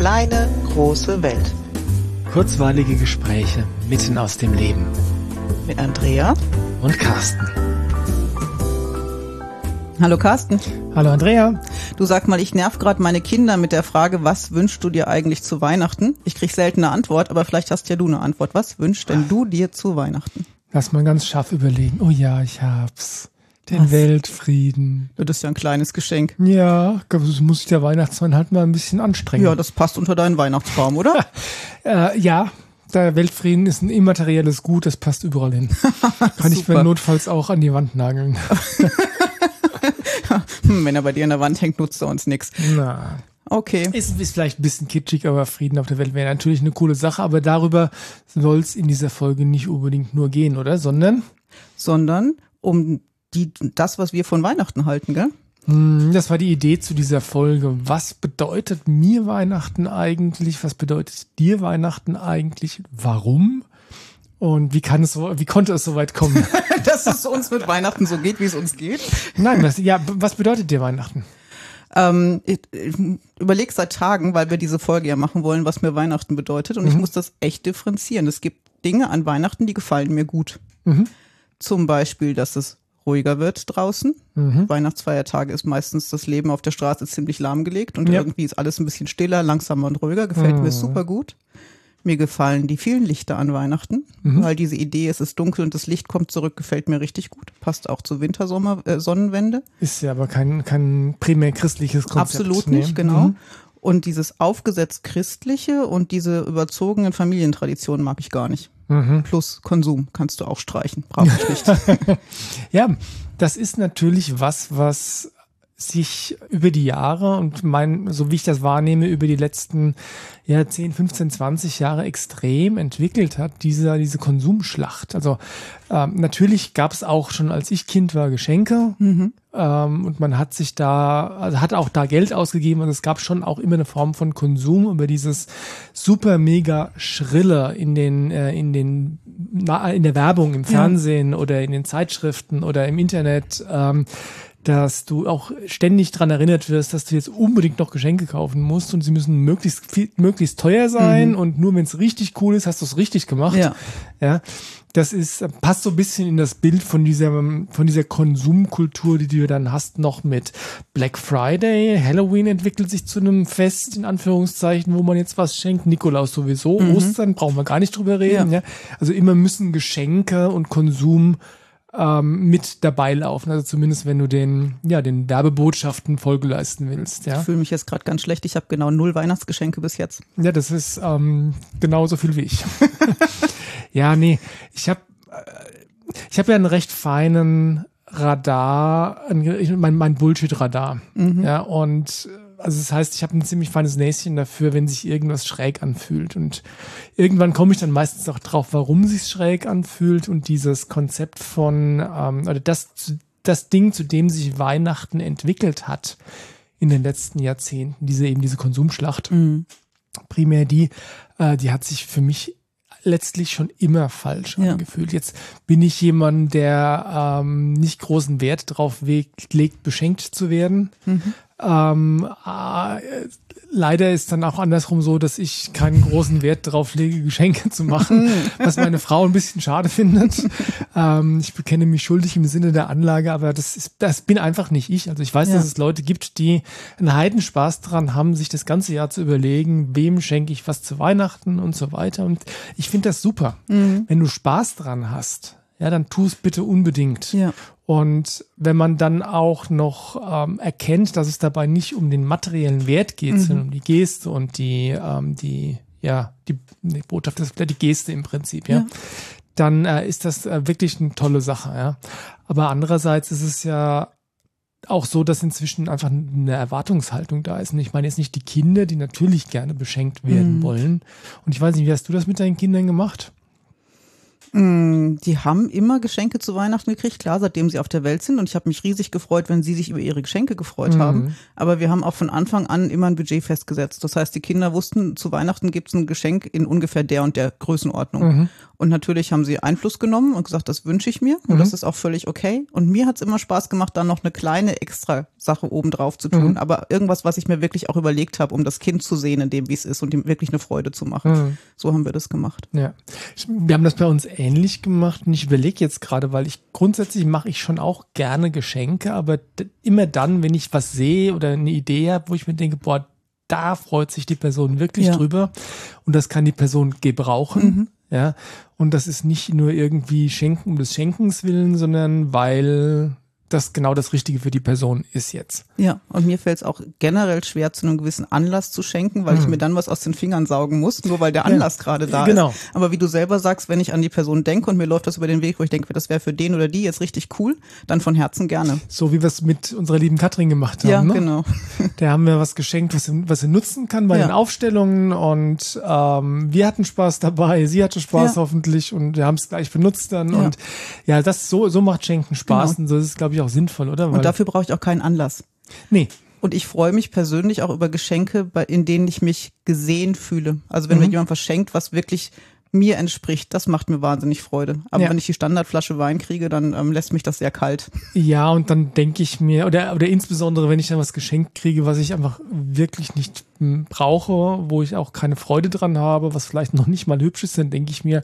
kleine, große Welt. Kurzweilige Gespräche mitten aus dem Leben. Mit Andrea und Carsten. Hallo Carsten. Hallo Andrea. Du sag mal, ich nerv gerade meine Kinder mit der Frage, was wünschst du dir eigentlich zu Weihnachten? Ich krieg selten eine Antwort, aber vielleicht hast ja du eine Antwort. Was wünschst denn du dir zu Weihnachten? Lass mal ganz scharf überlegen. Oh ja, ich hab's. Den Was? Weltfrieden. Das ist ja ein kleines Geschenk. Ja, das muss sich der Weihnachtsmann halt mal ein bisschen anstrengen. Ja, das passt unter deinen Weihnachtsbaum, oder? äh, ja, der Weltfrieden ist ein immaterielles Gut, das passt überall hin. Kann ich mir notfalls auch an die Wand nageln. Hm, wenn er bei dir an der Wand hängt, nutzt er uns nichts. Na. Okay. Ist, ist vielleicht ein bisschen kitschig, aber Frieden auf der Welt wäre natürlich eine coole Sache. Aber darüber soll es in dieser Folge nicht unbedingt nur gehen, oder? Sondern? Sondern um die, das, was wir von Weihnachten halten, gell? Hm, das war die Idee zu dieser Folge. Was bedeutet mir Weihnachten eigentlich? Was bedeutet dir Weihnachten eigentlich? Warum? Und wie kann es so, wie konnte es so weit kommen? Dass es uns mit Weihnachten so geht, wie es uns geht? Nein, was, ja, was bedeutet dir Weihnachten? Ähm, ich, ich überlege seit Tagen, weil wir diese Folge ja machen wollen, was mir Weihnachten bedeutet. Und mhm. ich muss das echt differenzieren. Es gibt Dinge an Weihnachten, die gefallen mir gut. Mhm. Zum Beispiel, dass es ruhiger wird draußen. Mhm. Weihnachtsfeiertage ist meistens das Leben auf der Straße ziemlich lahmgelegt und ja. irgendwie ist alles ein bisschen stiller, langsamer und ruhiger. Gefällt mhm. mir super gut. Mir gefallen die vielen Lichter an Weihnachten, mhm. weil diese Idee, es ist dunkel und das Licht kommt zurück, gefällt mir richtig gut. Passt auch zur Wintersommer äh, Sonnenwende. Ist ja aber kein, kein primär christliches Konzept. Absolut nicht, nee. genau. Mhm. Und dieses aufgesetzt christliche und diese überzogenen Familientraditionen mag ich gar nicht. Mhm. Plus Konsum kannst du auch streichen, brauche ich nicht. ja, das ist natürlich was, was sich über die Jahre und mein, so wie ich das wahrnehme, über die letzten ja, 10, 15, 20 Jahre extrem entwickelt hat, diese, diese Konsumschlacht. Also ähm, natürlich gab es auch schon, als ich Kind war, Geschenke mhm. Ähm, und man hat sich da, also hat auch da Geld ausgegeben und es gab schon auch immer eine Form von Konsum über dieses super mega Schrille in den, äh, in den, in der Werbung, im Fernsehen ja. oder in den Zeitschriften oder im Internet. Ähm, dass du auch ständig dran erinnert wirst, dass du jetzt unbedingt noch Geschenke kaufen musst und sie müssen möglichst viel, möglichst teuer sein mhm. und nur wenn es richtig cool ist, hast du es richtig gemacht. Ja. ja. Das ist, passt so ein bisschen in das Bild von dieser, von dieser Konsumkultur, die du dann hast, noch mit Black Friday. Halloween entwickelt sich zu einem Fest, in Anführungszeichen, wo man jetzt was schenkt. Nikolaus sowieso. Mhm. Ostern brauchen wir gar nicht drüber reden. Ja. ja. Also immer müssen Geschenke und Konsum ähm, mit dabei laufen. Also zumindest, wenn du den, ja, den Werbebotschaften Folge leisten willst. Ja. Ich fühle mich jetzt gerade ganz schlecht. Ich habe genau null Weihnachtsgeschenke bis jetzt. Ja, das ist ähm, genauso viel wie ich. ja, nee, ich habe äh, ich habe ja einen recht feinen Radar, mein, mein Bullshit-Radar. Mhm. Ja, und also das heißt, ich habe ein ziemlich feines Näschen dafür, wenn sich irgendwas schräg anfühlt. Und irgendwann komme ich dann meistens auch drauf, warum sich schräg anfühlt und dieses Konzept von, ähm, oder das, das Ding, zu dem sich Weihnachten entwickelt hat in den letzten Jahrzehnten, diese eben diese Konsumschlacht, mhm. primär die, äh, die hat sich für mich letztlich schon immer falsch ja. angefühlt. Jetzt bin ich jemand, der ähm, nicht großen Wert darauf legt, beschenkt zu werden. Mhm. Ähm, äh, leider ist dann auch andersrum so, dass ich keinen großen Wert darauf lege, Geschenke zu machen, was meine Frau ein bisschen schade findet. ähm, ich bekenne mich schuldig im Sinne der Anlage, aber das ist, das bin einfach nicht ich. Also ich weiß, ja. dass es Leute gibt, die einen Heidenspaß daran haben, sich das ganze Jahr zu überlegen, wem schenke ich was zu Weihnachten und so weiter. Und ich finde das super. Mhm. Wenn du Spaß dran hast, ja, dann tu es bitte unbedingt. Ja. Und wenn man dann auch noch ähm, erkennt, dass es dabei nicht um den materiellen Wert geht, mhm. sondern um die Geste und die, ähm, die, ja, die, die Botschaft ist die Geste im Prinzip, ja, ja. dann äh, ist das äh, wirklich eine tolle Sache, ja. Aber andererseits ist es ja auch so, dass inzwischen einfach eine Erwartungshaltung da ist. Und ich meine jetzt nicht die Kinder, die natürlich gerne beschenkt werden mhm. wollen. Und ich weiß nicht, wie hast du das mit deinen Kindern gemacht? Mm, die haben immer Geschenke zu Weihnachten gekriegt, klar, seitdem sie auf der Welt sind. Und ich habe mich riesig gefreut, wenn sie sich über ihre Geschenke gefreut mhm. haben. Aber wir haben auch von Anfang an immer ein Budget festgesetzt. Das heißt, die Kinder wussten, zu Weihnachten gibt es ein Geschenk in ungefähr der und der Größenordnung. Mhm. Und natürlich haben sie Einfluss genommen und gesagt, das wünsche ich mir. Und mhm. das ist auch völlig okay. Und mir hat es immer Spaß gemacht, dann noch eine kleine extra Sache obendrauf zu tun. Mhm. Aber irgendwas, was ich mir wirklich auch überlegt habe, um das Kind zu sehen, in dem, wie es ist und ihm wirklich eine Freude zu machen. Mhm. So haben wir das gemacht. Ja. Wir haben das bei uns ähnlich gemacht. Und ich überlege jetzt gerade, weil ich grundsätzlich mache ich schon auch gerne Geschenke, aber immer dann, wenn ich was sehe oder eine Idee habe, wo ich mir denke, boah, da freut sich die Person wirklich ja. drüber und das kann die Person gebrauchen. Mhm. Ja, und das ist nicht nur irgendwie Schenken um des Schenkens willen, sondern weil das genau das Richtige für die Person ist jetzt. Ja, und mir fällt es auch generell schwer, zu einem gewissen Anlass zu schenken, weil hm. ich mir dann was aus den Fingern saugen muss, nur weil der Anlass ja, gerade da genau. ist. Aber wie du selber sagst, wenn ich an die Person denke und mir läuft das über den Weg, wo ich denke, das wäre für den oder die jetzt richtig cool, dann von Herzen gerne. So wie wir es mit unserer lieben Katrin gemacht haben. Ja, ne? genau. Der haben wir was geschenkt, was sie, was sie nutzen kann bei ja. den Aufstellungen und ähm, wir hatten Spaß dabei, sie hatte Spaß ja. hoffentlich und wir haben es gleich benutzt dann und ja, das so, so macht Schenken Spaß genau. und so ist es, glaube ich, auch sinnvoll, oder? Weil und dafür brauche ich auch keinen Anlass. Nee. Und ich freue mich persönlich auch über Geschenke, in denen ich mich gesehen fühle. Also wenn mhm. mir jemand was schenkt, was wirklich mir entspricht, das macht mir wahnsinnig Freude. Aber ja. wenn ich die Standardflasche Wein kriege, dann ähm, lässt mich das sehr kalt. Ja, und dann denke ich mir, oder, oder insbesondere, wenn ich dann was geschenkt kriege, was ich einfach wirklich nicht brauche, wo ich auch keine Freude dran habe, was vielleicht noch nicht mal hübsch ist, dann denke ich mir,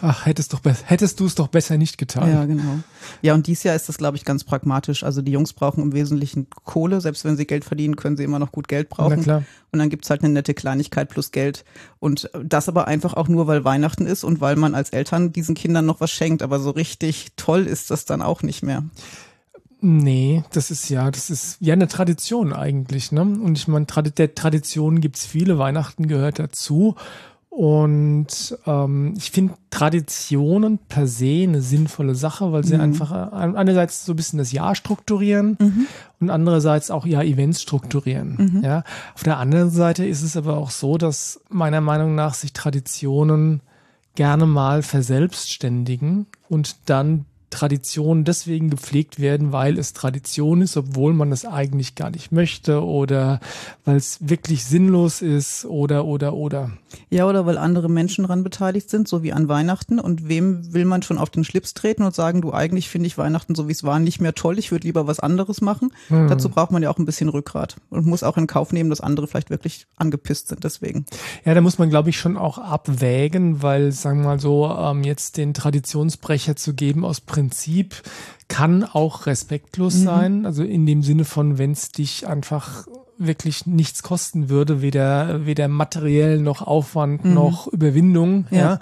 ach, hättest, doch hättest du es doch besser nicht getan. Ja, genau. Ja, und dieses Jahr ist das, glaube ich, ganz pragmatisch. Also die Jungs brauchen im Wesentlichen Kohle. Selbst wenn sie Geld verdienen, können sie immer noch gut Geld brauchen. Na klar. Und dann gibt's halt eine nette Kleinigkeit plus Geld. Und das aber einfach auch nur, weil Weihnachten ist und weil man als Eltern diesen Kindern noch was schenkt. Aber so richtig toll ist das dann auch nicht mehr. Nee, das ist ja, das ist ja eine Tradition eigentlich, ne? Und ich meine, der Tradition gibt's viele, Weihnachten gehört dazu. Und ähm, ich finde Traditionen per se eine sinnvolle Sache, weil sie mhm. einfach äh, einerseits so ein bisschen das Jahr strukturieren mhm. und andererseits auch ja Events strukturieren. Mhm. Ja, auf der anderen Seite ist es aber auch so, dass meiner Meinung nach sich Traditionen gerne mal verselbstständigen und dann Traditionen deswegen gepflegt werden, weil es Tradition ist, obwohl man es eigentlich gar nicht möchte oder weil es wirklich sinnlos ist oder oder oder. Ja, oder weil andere Menschen daran beteiligt sind, so wie an Weihnachten. Und wem will man schon auf den Schlips treten und sagen, du eigentlich finde ich Weihnachten so wie es war nicht mehr toll, ich würde lieber was anderes machen. Hm. Dazu braucht man ja auch ein bisschen Rückgrat und muss auch in Kauf nehmen, dass andere vielleicht wirklich angepisst sind deswegen. Ja, da muss man glaube ich schon auch abwägen, weil sagen wir mal so, ähm, jetzt den Traditionsbrecher zu geben aus Prinzip kann auch respektlos mhm. sein. Also in dem Sinne von, wenn es dich einfach wirklich nichts kosten würde, weder, weder materiell noch Aufwand mhm. noch Überwindung, ja. ja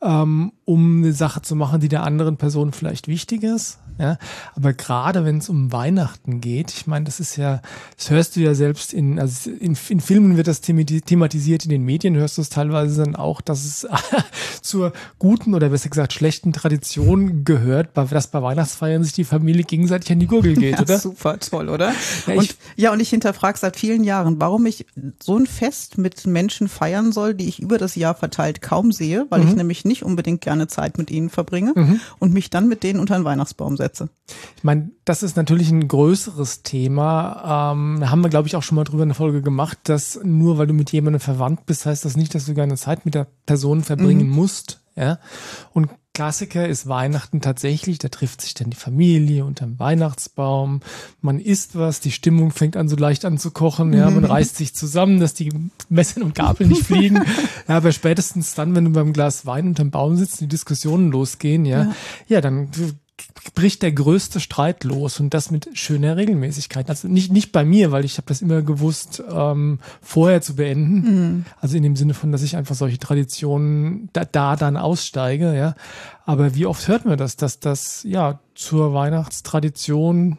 ähm, um eine Sache zu machen, die der anderen Person vielleicht wichtig ist. Ja, aber gerade wenn es um Weihnachten geht, ich meine, das ist ja, das hörst du ja selbst in, also in, in Filmen wird das thematisiert, in den Medien hörst du es teilweise dann auch, dass es zur guten oder besser gesagt schlechten Tradition gehört, dass bei Weihnachtsfeiern sich die Familie gegenseitig an die Gurgel geht, ja, oder? Super toll, oder? Ja, und, ja, und ich hinterfrage seit vielen Jahren, warum ich so ein Fest mit Menschen feiern soll, die ich über das Jahr verteilt kaum sehe, weil mhm. ich nämlich nicht unbedingt gerne Zeit mit ihnen verbringe mhm. und mich dann mit denen unter den Weihnachtsbaum setze. Ich meine, das ist natürlich ein größeres Thema. Ähm, da haben wir, glaube ich, auch schon mal drüber eine Folge gemacht, dass nur weil du mit jemandem verwandt bist, heißt das nicht, dass du gerne Zeit mit der Person verbringen mhm. musst. Ja. Und Klassiker ist Weihnachten tatsächlich, da trifft sich dann die Familie unterm Weihnachtsbaum, man isst was, die Stimmung fängt an so leicht an zu kochen, ja, man mhm. reißt sich zusammen, dass die Messer und Gabel nicht fliegen. ja, aber spätestens dann, wenn du beim Glas Wein unterm Baum sitzt, die Diskussionen losgehen, ja, ja, ja dann bricht der größte Streit los und das mit schöner Regelmäßigkeit. Also nicht nicht bei mir, weil ich habe das immer gewusst, ähm, vorher zu beenden. Mhm. Also in dem Sinne von, dass ich einfach solche Traditionen da, da dann aussteige, ja. Aber wie oft hört man das, dass das ja zur Weihnachtstradition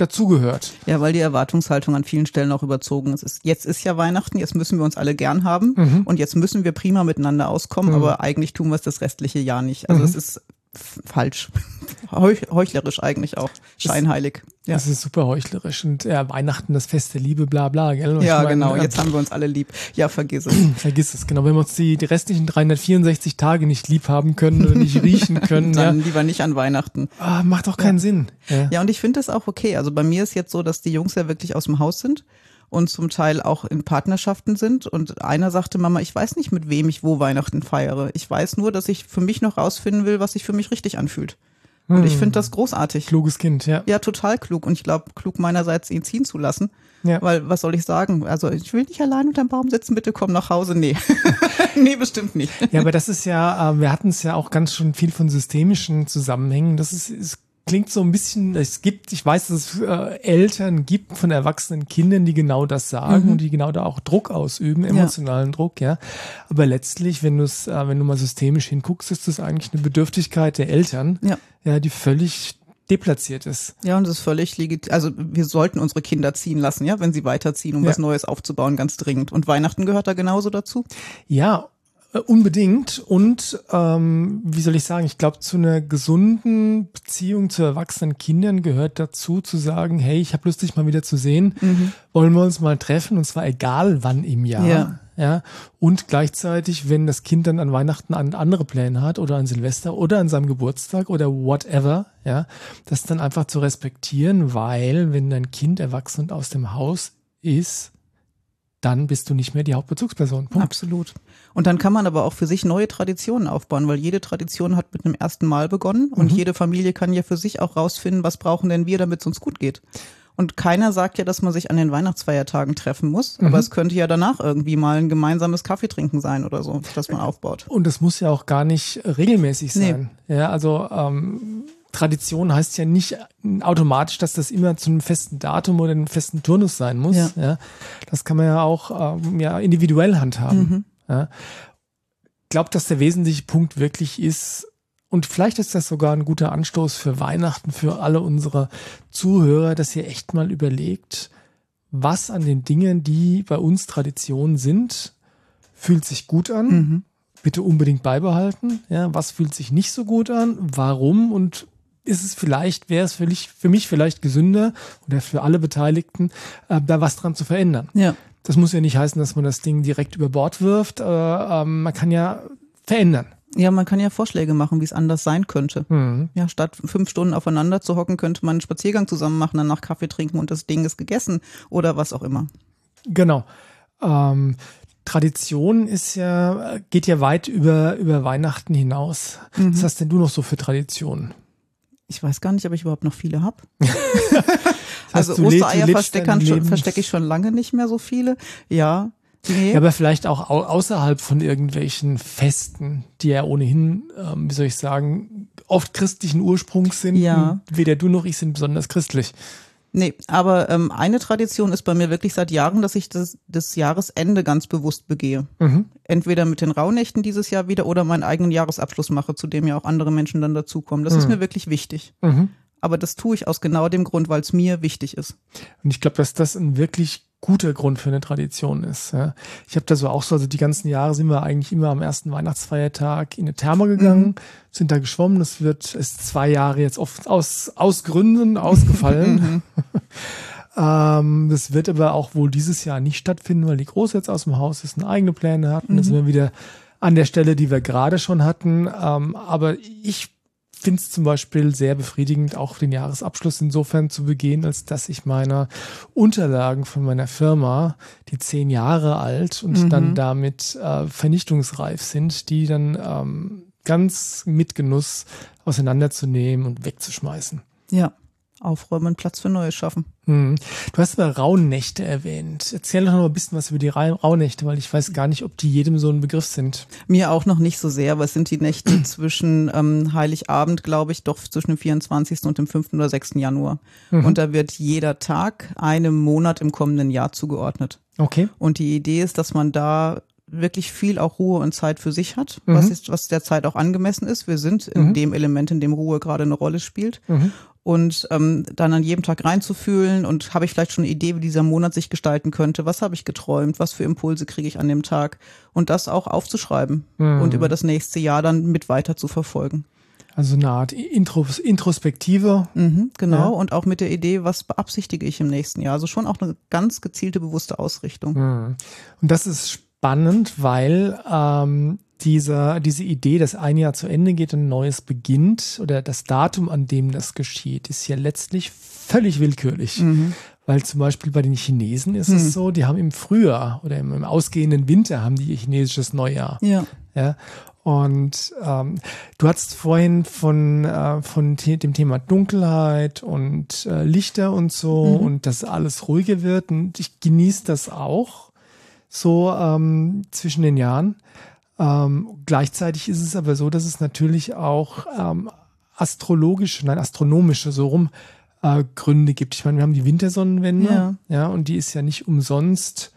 dazugehört. Ja, weil die Erwartungshaltung an vielen Stellen auch überzogen ist. Jetzt ist ja Weihnachten, jetzt müssen wir uns alle gern haben mhm. und jetzt müssen wir prima miteinander auskommen, mhm. aber eigentlich tun wir es das restliche Jahr nicht. Also mhm. es ist falsch. Heuchlerisch eigentlich auch. Scheinheilig. Ja. Das ist super heuchlerisch. Und ja, Weihnachten, das Fest der Liebe, bla bla, gell? Und ja, meine, genau. Jetzt haben wir uns alle lieb. Ja, vergiss es. vergiss es, genau. Wenn wir uns die, die restlichen 364 Tage nicht lieb haben können oder nicht riechen können. Dann ja. lieber nicht an Weihnachten. Ah, macht doch keinen ja. Sinn. Ja. ja, und ich finde das auch okay. Also bei mir ist jetzt so, dass die Jungs ja wirklich aus dem Haus sind und zum Teil auch in Partnerschaften sind. Und einer sagte, Mama, ich weiß nicht, mit wem ich wo Weihnachten feiere. Ich weiß nur, dass ich für mich noch rausfinden will, was sich für mich richtig anfühlt. Und ich finde das großartig. Kluges Kind, ja. Ja, total klug. Und ich glaube, klug meinerseits, ihn ziehen zu lassen. Ja. Weil, was soll ich sagen? Also, ich will nicht allein unterm Baum sitzen, bitte komm nach Hause. Nee. nee, bestimmt nicht. Ja, aber das ist ja, äh, wir hatten es ja auch ganz schon viel von systemischen Zusammenhängen. Das ist, ist klingt so ein bisschen, es gibt, ich weiß, dass es äh, Eltern gibt von erwachsenen Kindern, die genau das sagen mhm. und die genau da auch Druck ausüben, emotionalen ja. Druck, ja. Aber letztlich, wenn du es, äh, wenn du mal systemisch hinguckst, ist das eigentlich eine Bedürftigkeit der Eltern, ja, ja die völlig deplatziert ist. Ja, und das ist völlig legitim. Also wir sollten unsere Kinder ziehen lassen, ja, wenn sie weiterziehen, um ja. was Neues aufzubauen, ganz dringend. Und Weihnachten gehört da genauso dazu? Ja, unbedingt. Und ähm, wie soll ich sagen, ich glaube, zu einer gesunden Beziehung zu erwachsenen Kindern gehört dazu, zu sagen, hey, ich habe Lust, dich mal wieder zu sehen. Mhm. Wollen wir uns mal treffen? Und zwar egal wann im Jahr. Ja. ja. Und gleichzeitig, wenn das Kind dann an Weihnachten an andere Pläne hat oder an Silvester oder an seinem Geburtstag oder whatever, ja, das dann einfach zu respektieren, weil wenn dein Kind erwachsen und aus dem Haus ist, dann bist du nicht mehr die Hauptbezugsperson. Punkt. Absolut. Und dann kann man aber auch für sich neue Traditionen aufbauen, weil jede Tradition hat mit einem ersten Mal begonnen und mhm. jede Familie kann ja für sich auch rausfinden, was brauchen denn wir, damit es uns gut geht. Und keiner sagt ja, dass man sich an den Weihnachtsfeiertagen treffen muss, mhm. aber es könnte ja danach irgendwie mal ein gemeinsames Kaffeetrinken sein oder so, das man aufbaut. Und es muss ja auch gar nicht regelmäßig sein. Nee. Ja, also ähm, Tradition heißt ja nicht automatisch, dass das immer zu einem festen Datum oder einem festen Turnus sein muss. Ja. ja. Das kann man ja auch ähm, ja, individuell handhaben. Mhm. Ja. Glaubt, dass der wesentliche Punkt wirklich ist, und vielleicht ist das sogar ein guter Anstoß für Weihnachten, für alle unsere Zuhörer, dass ihr echt mal überlegt, was an den Dingen, die bei uns Tradition sind, fühlt sich gut an. Mhm. Bitte unbedingt beibehalten. Ja, was fühlt sich nicht so gut an? Warum? Und ist es vielleicht, wäre es für mich, für mich vielleicht gesünder oder für alle Beteiligten, äh, da was dran zu verändern. Ja. Das muss ja nicht heißen, dass man das Ding direkt über Bord wirft. Äh, ähm, man kann ja verändern. Ja, man kann ja Vorschläge machen, wie es anders sein könnte. Mhm. Ja, statt fünf Stunden aufeinander zu hocken, könnte man einen Spaziergang zusammen machen, danach Kaffee trinken und das Ding ist gegessen oder was auch immer. Genau. Ähm, Tradition ist ja, geht ja weit über, über Weihnachten hinaus. Mhm. Was hast denn du noch so für Traditionen? Ich weiß gar nicht, ob ich überhaupt noch viele habe. also Ostereier verstecke versteck ich schon lange nicht mehr so viele. Ja. Nee. Ja, aber vielleicht auch außerhalb von irgendwelchen Festen, die ja ohnehin, ähm, wie soll ich sagen, oft christlichen Ursprungs sind. Ja. Weder du noch ich sind besonders christlich. Nee, aber ähm, eine Tradition ist bei mir wirklich seit Jahren, dass ich das, das Jahresende ganz bewusst begehe. Mhm. Entweder mit den Rauhnächten dieses Jahr wieder oder meinen eigenen Jahresabschluss mache, zu dem ja auch andere Menschen dann dazukommen. Das mhm. ist mir wirklich wichtig. Mhm. Aber das tue ich aus genau dem Grund, weil es mir wichtig ist. Und ich glaube, dass das ein wirklich guter Grund für eine Tradition ist. Ja. Ich habe da so auch so, also die ganzen Jahre sind wir eigentlich immer am ersten Weihnachtsfeiertag in eine Therme gegangen, mhm. sind da geschwommen. Das wird ist zwei Jahre jetzt oft aus, aus Gründen ausgefallen. Mhm. ähm, das wird aber auch wohl dieses Jahr nicht stattfinden, weil die Große jetzt aus dem Haus ist und eigene Pläne hatten. Mhm. Da sind wir wieder an der Stelle, die wir gerade schon hatten. Ähm, aber ich finde es zum Beispiel sehr befriedigend, auch den Jahresabschluss insofern zu begehen, als dass ich meine Unterlagen von meiner Firma, die zehn Jahre alt und mhm. dann damit äh, vernichtungsreif sind, die dann ähm, ganz mit Genuss auseinanderzunehmen und wegzuschmeißen. Ja aufräumen, Platz für Neues schaffen. Hm. Du hast mal Rauhnächte erwähnt. Erzähl doch noch ein bisschen was über die Rauhnächte, weil ich weiß gar nicht, ob die jedem so ein Begriff sind. Mir auch noch nicht so sehr, aber es sind die Nächte zwischen ähm, Heiligabend, glaube ich, doch zwischen dem 24. und dem 5. oder 6. Januar. Mhm. Und da wird jeder Tag einem Monat im kommenden Jahr zugeordnet. Okay. Und die Idee ist, dass man da wirklich viel auch Ruhe und Zeit für sich hat, mhm. was ist, was der Zeit auch angemessen ist. Wir sind in mhm. dem Element, in dem Ruhe gerade eine Rolle spielt. Mhm und ähm, dann an jedem Tag reinzufühlen und habe ich vielleicht schon eine Idee, wie dieser Monat sich gestalten könnte, was habe ich geträumt, was für Impulse kriege ich an dem Tag und das auch aufzuschreiben mhm. und über das nächste Jahr dann mit weiter zu verfolgen. Also eine Art Intros Introspektive. Mhm, genau. Ja. Und auch mit der Idee, was beabsichtige ich im nächsten Jahr. Also schon auch eine ganz gezielte, bewusste Ausrichtung. Mhm. Und das ist spannend, weil ähm, dieser, diese Idee, dass ein Jahr zu Ende geht und ein neues beginnt oder das Datum, an dem das geschieht, ist ja letztlich völlig willkürlich. Mhm. Weil zum Beispiel bei den Chinesen ist mhm. es so, die haben im Frühjahr oder im, im, ausgehenden Winter haben die chinesisches Neujahr. Ja. ja? Und ähm, du hast vorhin von, äh, von dem Thema Dunkelheit und äh, Lichter und so mhm. und dass alles ruhiger wird. Und ich genieße das auch so ähm, zwischen den Jahren. Ähm, gleichzeitig ist es aber so, dass es natürlich auch ähm, astrologische, nein, astronomische, so rum, äh, Gründe gibt. Ich meine, wir haben die Wintersonnenwende, ja. ja, und die ist ja nicht umsonst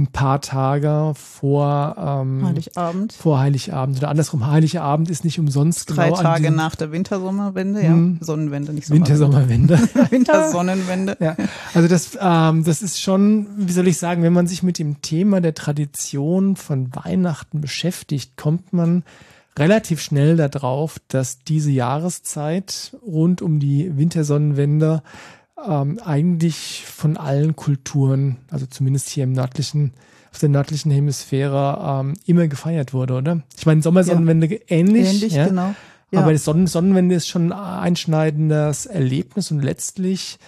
ein paar Tage vor ähm, Heiligabend. Vor Heiligabend oder andersrum, Heiligabend ist nicht umsonst Drei genau Tage nach der Wintersommerwende, ja. Hm. Sonnenwende, nicht Wintersommerwende. Wintersonnenwende. ja. Also das, ähm, das ist schon, wie soll ich sagen, wenn man sich mit dem Thema der Tradition von Weihnachten beschäftigt, kommt man relativ schnell darauf, dass diese Jahreszeit rund um die Wintersonnenwende ähm, eigentlich von allen Kulturen, also zumindest hier im nördlichen, auf der nördlichen Hemisphäre, ähm, immer gefeiert wurde, oder? Ich meine, Sommersonnenwende ja. ähnlich. Ähnlich, ja? genau. Ja. Aber die Sonnen Sonnenwende ist schon ein einschneidendes Erlebnis und letztlich,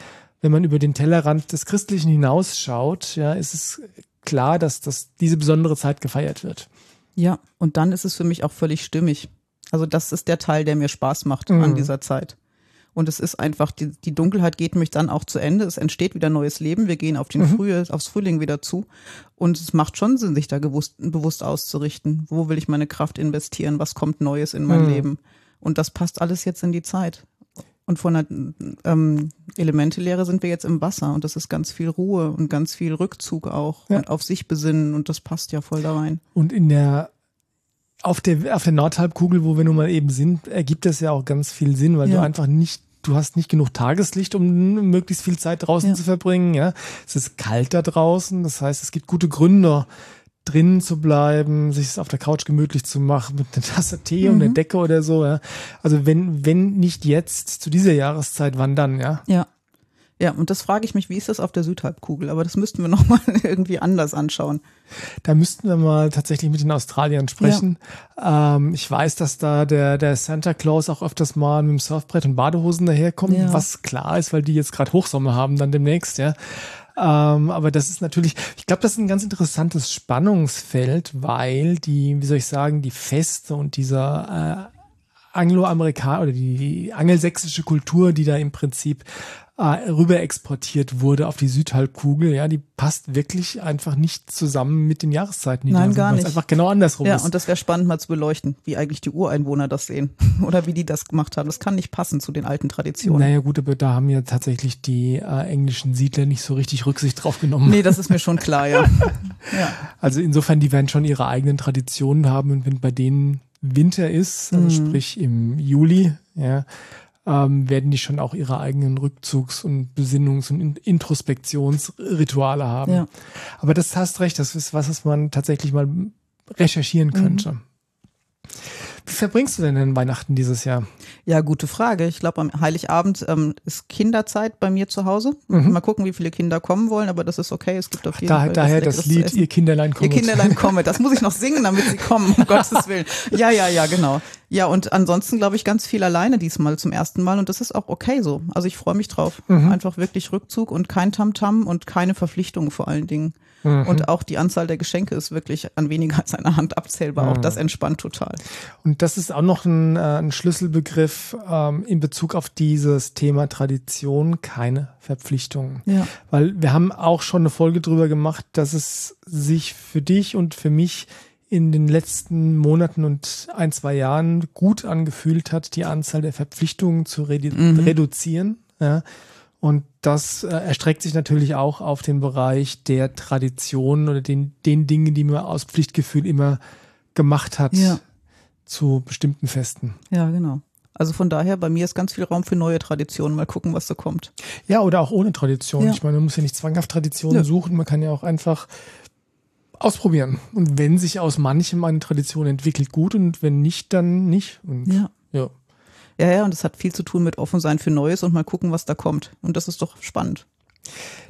wenn man über den Tellerrand des Christlichen hinausschaut, ja, ist es klar, dass das diese besondere Zeit gefeiert wird. Ja, und dann ist es für mich auch völlig stimmig. Also das ist der Teil, der mir Spaß macht mhm. an dieser Zeit. Und es ist einfach, die, die Dunkelheit geht mich dann auch zu Ende. Es entsteht wieder neues Leben. Wir gehen auf den mhm. Früh, aufs Frühling wieder zu. Und es macht schon Sinn, sich da gewusst, bewusst auszurichten. Wo will ich meine Kraft investieren? Was kommt Neues in mein mhm. Leben? Und das passt alles jetzt in die Zeit. Und von der ähm, Elementelehre sind wir jetzt im Wasser und das ist ganz viel Ruhe und ganz viel Rückzug auch ja. und auf sich besinnen und das passt ja voll da rein. Und in der auf der, auf der Nordhalbkugel, wo wir nun mal eben sind, ergibt das ja auch ganz viel Sinn, weil ja. du einfach nicht, du hast nicht genug Tageslicht, um möglichst viel Zeit draußen ja. zu verbringen, ja. Es ist kalt da draußen, das heißt, es gibt gute Gründe, drinnen zu bleiben, sich auf der Couch gemütlich zu machen mit einer Tasse Tee mhm. und einer Decke oder so, ja. Also wenn, wenn nicht jetzt zu dieser Jahreszeit, wann dann, ja? Ja. Ja, und das frage ich mich, wie ist das auf der Südhalbkugel? Aber das müssten wir nochmal irgendwie anders anschauen. Da müssten wir mal tatsächlich mit den Australiern sprechen. Ja. Ähm, ich weiß, dass da der, der Santa Claus auch öfters mal mit dem Surfbrett und Badehosen daherkommt, ja. was klar ist, weil die jetzt gerade Hochsommer haben dann demnächst, ja. Ähm, aber das ist natürlich, ich glaube, das ist ein ganz interessantes Spannungsfeld, weil die, wie soll ich sagen, die Feste und dieser äh, Angloamerikaner oder die, die angelsächsische Kultur, die da im Prinzip äh, rüber exportiert wurde auf die Südhalbkugel, ja, die passt wirklich einfach nicht zusammen mit den Jahreszeiten. Die Nein, da gar nicht. einfach genau andersrum ja, ist. und das wäre spannend mal zu beleuchten, wie eigentlich die Ureinwohner das sehen oder wie die das gemacht haben. Das kann nicht passen zu den alten Traditionen. Naja gut, aber da haben ja tatsächlich die äh, englischen Siedler nicht so richtig Rücksicht drauf genommen. Nee, das ist mir schon klar, ja. ja. Also insofern, die werden schon ihre eigenen Traditionen haben und wenn bei denen Winter ist, also mhm. sprich im Juli, ja, ähm, werden die schon auch ihre eigenen Rückzugs- und Besinnungs- und Introspektionsrituale haben. Ja. Aber das hast recht, das ist was, was man tatsächlich mal recherchieren könnte. Mhm. Wie verbringst du denn den Weihnachten dieses Jahr? Ja, gute Frage. Ich glaube, am Heiligabend ähm, ist Kinderzeit bei mir zu Hause. Mhm. Mal gucken, wie viele Kinder kommen wollen, aber das ist okay. Es gibt auf jeden da, Fall. Daher das Lied, ihr Kinderlein kommt. Ihr Kinderlein kommt. Das muss ich noch singen, damit sie kommen, um Gottes Willen. Ja, ja, ja, genau. Ja, und ansonsten glaube ich ganz viel alleine diesmal zum ersten Mal und das ist auch okay so. Also ich freue mich drauf. Mhm. Einfach wirklich Rückzug und kein Tamtam -Tam und keine Verpflichtungen vor allen Dingen. Mhm. Und auch die Anzahl der Geschenke ist wirklich an weniger als einer Hand abzählbar. Mhm. Auch das entspannt total. Und das ist auch noch ein, äh, ein Schlüsselbegriff ähm, in Bezug auf dieses Thema Tradition, keine Verpflichtungen. Ja. Weil wir haben auch schon eine Folge drüber gemacht, dass es sich für dich und für mich in den letzten Monaten und ein, zwei Jahren gut angefühlt hat, die Anzahl der Verpflichtungen zu redu mhm. reduzieren. Ja. Und das äh, erstreckt sich natürlich auch auf den Bereich der Tradition oder den, den Dingen, die man aus Pflichtgefühl immer gemacht hat ja. zu bestimmten Festen. Ja, genau. Also von daher, bei mir ist ganz viel Raum für neue Traditionen. Mal gucken, was so kommt. Ja, oder auch ohne Tradition. Ja. Ich meine, man muss ja nicht zwanghaft Traditionen ja. suchen. Man kann ja auch einfach ausprobieren. Und wenn sich aus manchem eine Tradition entwickelt, gut. Und wenn nicht, dann nicht. Und ja. ja. Ja, ja, und es hat viel zu tun mit offen sein für Neues und mal gucken, was da kommt. Und das ist doch spannend.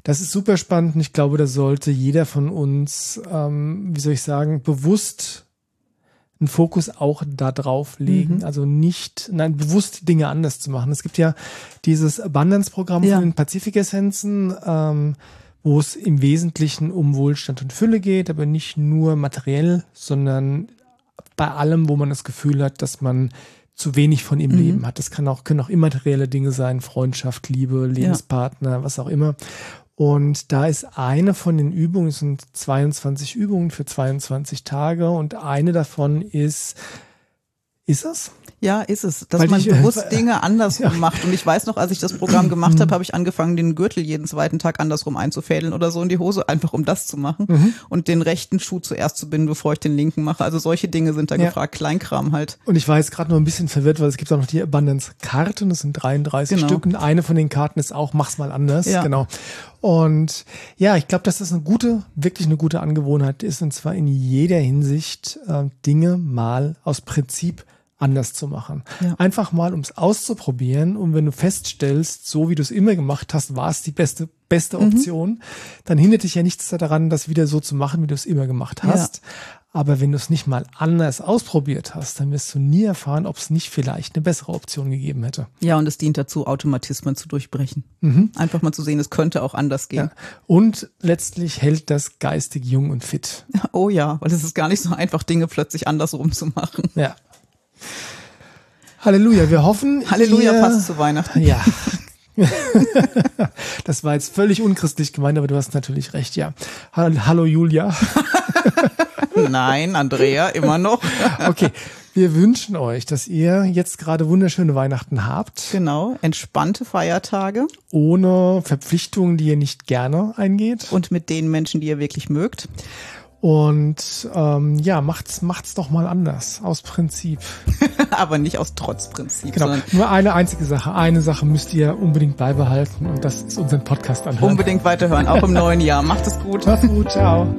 Das ist super spannend und ich glaube, da sollte jeder von uns, ähm, wie soll ich sagen, bewusst einen Fokus auch da drauf legen. Mhm. Also nicht, nein, bewusst Dinge anders zu machen. Es gibt ja dieses Abundance-Programm ja. von den Pazifik-Essenzen, ähm, wo es im Wesentlichen um Wohlstand und Fülle geht, aber nicht nur materiell, sondern bei allem, wo man das Gefühl hat, dass man zu wenig von ihm mhm. Leben hat. Das kann auch, können auch immaterielle Dinge sein, Freundschaft, Liebe, Lebenspartner, ja. was auch immer. Und da ist eine von den Übungen, es sind 22 Übungen für 22 Tage und eine davon ist, ist es? Ja, ist es, dass Weil man ich, bewusst Dinge andersrum ja. macht. Und ich weiß noch, als ich das Programm gemacht habe, habe ich angefangen, den Gürtel jeden zweiten Tag andersrum einzufädeln oder so in die Hose, einfach um das zu machen. Mhm. Und den rechten Schuh zuerst zu binden, bevor ich den linken mache. Also solche Dinge sind da ja. gefragt, Kleinkram halt. Und ich war jetzt gerade nur ein bisschen verwirrt, weil es gibt auch noch die Abundance-Karten, das sind 33 genau. Stück. Und eine von den Karten ist auch, mach's mal anders. Ja. Genau. Und ja, ich glaube, dass das eine gute, wirklich eine gute Angewohnheit ist. Und zwar in jeder Hinsicht äh, Dinge mal aus Prinzip anders zu machen. Ja. Einfach mal, um es auszuprobieren. Und wenn du feststellst, so wie du es immer gemacht hast, war es die beste, beste mhm. Option, mhm. dann hindert dich ja nichts daran, das wieder so zu machen, wie du es immer gemacht hast. Ja. Aber wenn du es nicht mal anders ausprobiert hast, dann wirst du nie erfahren, ob es nicht vielleicht eine bessere Option gegeben hätte. Ja, und es dient dazu, Automatismen zu durchbrechen. Mhm. Einfach mal zu sehen, es könnte auch anders gehen. Ja. Und letztlich hält das geistig jung und fit. Oh ja, weil es ist gar nicht so einfach, Dinge plötzlich andersrum zu machen. Ja. Halleluja, wir hoffen. Halleluja ihr, passt zu Weihnachten. Ja. das war jetzt völlig unchristlich gemeint, aber du hast natürlich recht, ja. Hallo Julia. Nein, Andrea, immer noch. okay. Wir wünschen euch, dass ihr jetzt gerade wunderschöne Weihnachten habt. Genau, entspannte Feiertage. Ohne Verpflichtungen, die ihr nicht gerne eingeht. Und mit den Menschen, die ihr wirklich mögt. Und ähm, ja, macht's, macht's doch mal anders, aus Prinzip. Aber nicht aus Trotzprinzip. Genau. Nur eine einzige Sache. Eine Sache müsst ihr unbedingt beibehalten und das ist unseren Podcast anhören. Unbedingt weiterhören, auch im neuen Jahr. Macht es gut. Macht's gut, ciao.